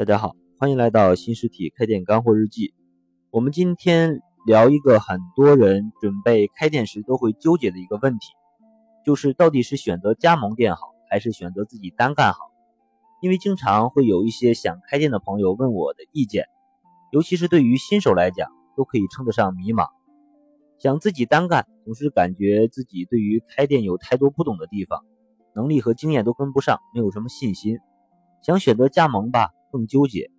大家好，欢迎来到新实体开店干货日记。我们今天聊一个很多人准备开店时都会纠结的一个问题，就是到底是选择加盟店好，还是选择自己单干好？因为经常会有一些想开店的朋友问我的意见，尤其是对于新手来讲，都可以称得上迷茫。想自己单干，总是感觉自己对于开店有太多不懂的地方，能力和经验都跟不上，没有什么信心。想选择加盟吧。更纠结，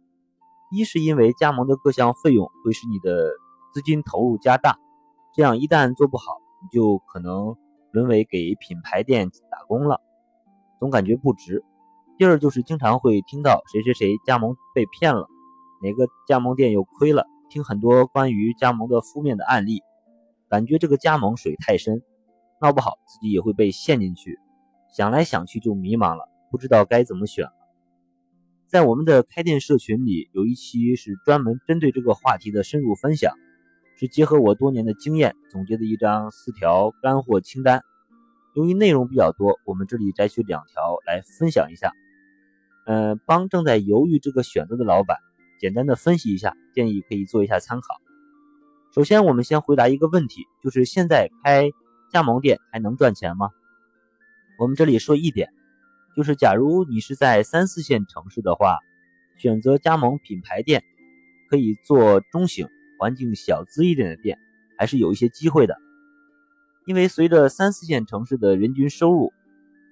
一是因为加盟的各项费用会使你的资金投入加大，这样一旦做不好，你就可能沦为给品牌店打工了，总感觉不值。第二就是经常会听到谁谁谁加盟被骗了，哪个加盟店又亏了，听很多关于加盟的负面的案例，感觉这个加盟水太深，闹不好自己也会被陷进去，想来想去就迷茫了，不知道该怎么选。在我们的开店社群里，有一期是专门针对这个话题的深入分享，是结合我多年的经验总结的一张四条干货清单。由于内容比较多，我们这里摘取两条来分享一下。嗯，帮正在犹豫这个选择的老板简单的分析一下，建议可以做一下参考。首先，我们先回答一个问题，就是现在开加盟店还能赚钱吗？我们这里说一点。就是，假如你是在三四线城市的话，选择加盟品牌店，可以做中型、环境小资一点的店，还是有一些机会的。因为随着三四线城市的人均收入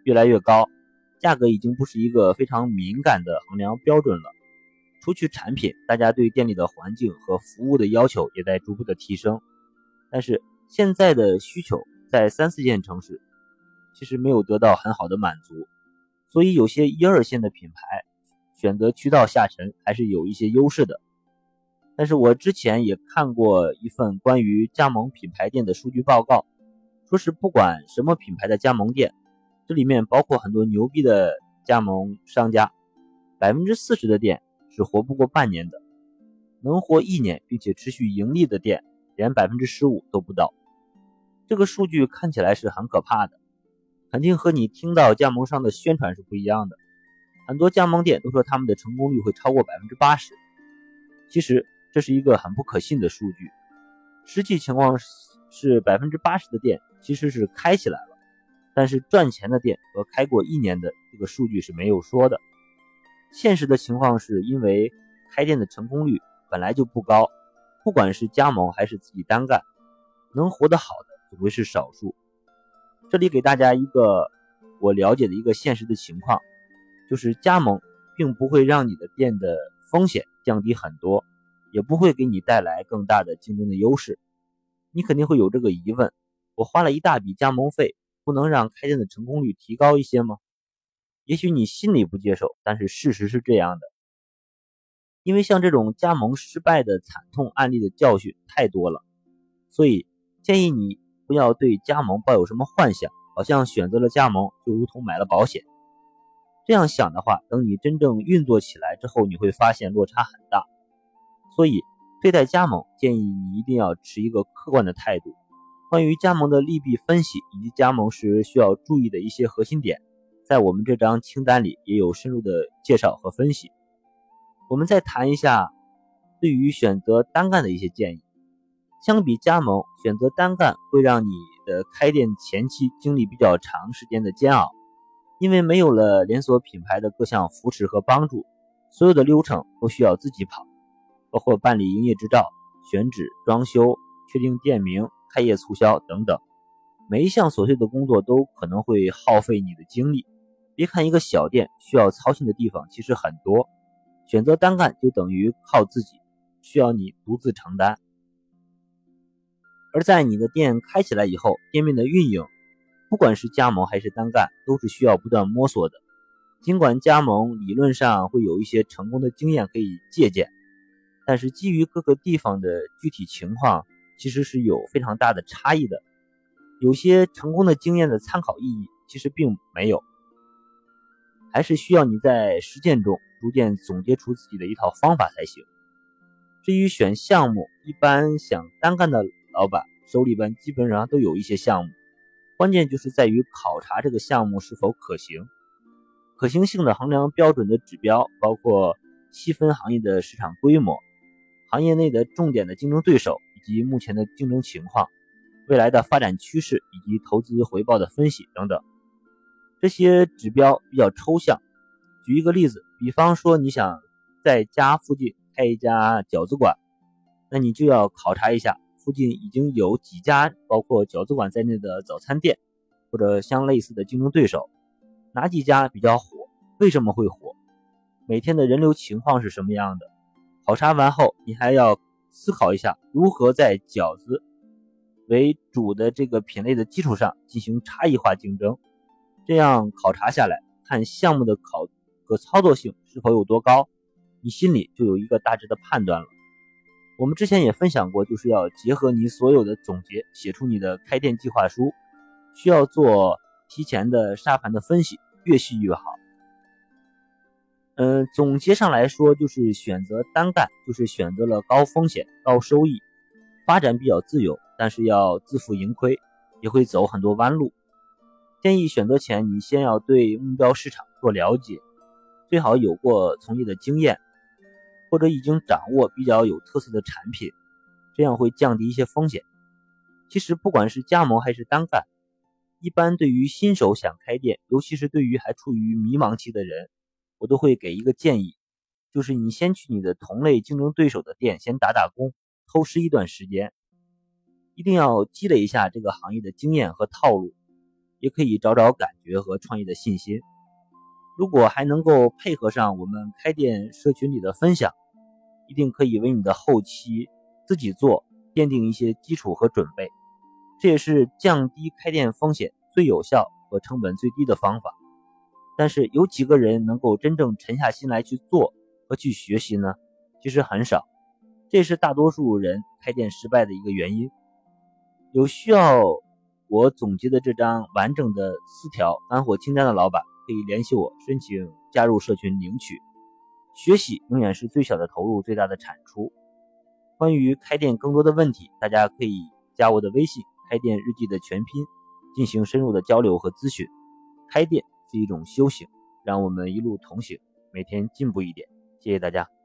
越来越高，价格已经不是一个非常敏感的衡量标准了。除去产品，大家对店里的环境和服务的要求也在逐步的提升。但是现在的需求在三四线城市其实没有得到很好的满足。所以有些一二线的品牌选择渠道下沉还是有一些优势的，但是我之前也看过一份关于加盟品牌店的数据报告，说是不管什么品牌的加盟店，这里面包括很多牛逼的加盟商家，百分之四十的店是活不过半年的，能活一年并且持续盈利的店连百分之十五都不到，这个数据看起来是很可怕的。肯定和你听到加盟商的宣传是不一样的。很多加盟店都说他们的成功率会超过百分之八十，其实这是一个很不可信的数据。实际情况是百分之八十的店其实是开起来了，但是赚钱的店和开过一年的这个数据是没有说的。现实的情况是因为开店的成功率本来就不高，不管是加盟还是自己单干，能活得好的总会是少数。这里给大家一个我了解的一个现实的情况，就是加盟并不会让你的店的风险降低很多，也不会给你带来更大的竞争的优势。你肯定会有这个疑问：我花了一大笔加盟费，不能让开店的成功率提高一些吗？也许你心里不接受，但是事实是这样的。因为像这种加盟失败的惨痛案例的教训太多了，所以建议你。不要对加盟抱有什么幻想，好像选择了加盟就如同买了保险。这样想的话，等你真正运作起来之后，你会发现落差很大。所以，对待加盟，建议你一定要持一个客观的态度。关于加盟的利弊分析以及加盟时需要注意的一些核心点，在我们这张清单里也有深入的介绍和分析。我们再谈一下对于选择单干的一些建议。相比加盟，选择单干会让你的开店前期经历比较长时间的煎熬，因为没有了连锁品牌的各项扶持和帮助，所有的流程都需要自己跑，包括办理营业执照、选址、装修、确定店名、开业促销等等，每一项琐碎的工作都可能会耗费你的精力。别看一个小店需要操心的地方其实很多，选择单干就等于靠自己，需要你独自承担。而在你的店开起来以后，店面的运营，不管是加盟还是单干，都是需要不断摸索的。尽管加盟理论上会有一些成功的经验可以借鉴，但是基于各个地方的具体情况，其实是有非常大的差异的。有些成功的经验的参考意义其实并没有，还是需要你在实践中逐渐总结出自己的一套方法才行。至于选项目，一般想单干的。老板手里边基本上都有一些项目，关键就是在于考察这个项目是否可行。可行性的衡量标准的指标包括细分行业的市场规模、行业内的重点的竞争对手以及目前的竞争情况、未来的发展趋势以及投资回报的分析等等。这些指标比较抽象。举一个例子，比方说你想在家附近开一家饺子馆，那你就要考察一下附近已经有几家包括饺子馆在内的早餐店，或者相类似的竞争对手，哪几家比较火？为什么会火？每天的人流情况是什么样的？考察完后，你还要思考一下如何在饺子为主的这个品类的基础上进行差异化竞争。这样考察下来，看项目的考可操作性是否有多高，你心里就有一个大致的判断了。我们之前也分享过，就是要结合你所有的总结，写出你的开店计划书，需要做提前的沙盘的分析，越细越好。嗯，总结上来说，就是选择单干，就是选择了高风险高收益，发展比较自由，但是要自负盈亏，也会走很多弯路。建议选择前，你先要对目标市场做了解，最好有过从业的经验，或者已经掌握比较有特色的产品，这样会降低一些风险。其实不管是加盟还是单干，一般对于新手想开店，尤其是对于还处于迷茫期的人，我都会给一个建议，就是你先去你的同类竞争对手的店先打打工，偷师一段时间，一定要积累一下这个行业的经验和套路。也可以找找感觉和创业的信心。如果还能够配合上我们开店社群里的分享，一定可以为你的后期自己做奠定一些基础和准备。这也是降低开店风险最有效和成本最低的方法。但是有几个人能够真正沉下心来去做和去学习呢？其实很少，这是大多数人开店失败的一个原因。有需要。我总结的这张完整的四条干货清单的老板，可以联系我申请加入社群领取。学习永远是最小的投入，最大的产出。关于开店更多的问题，大家可以加我的微信“开店日记”的全拼，进行深入的交流和咨询。开店是一种修行，让我们一路同行，每天进步一点。谢谢大家。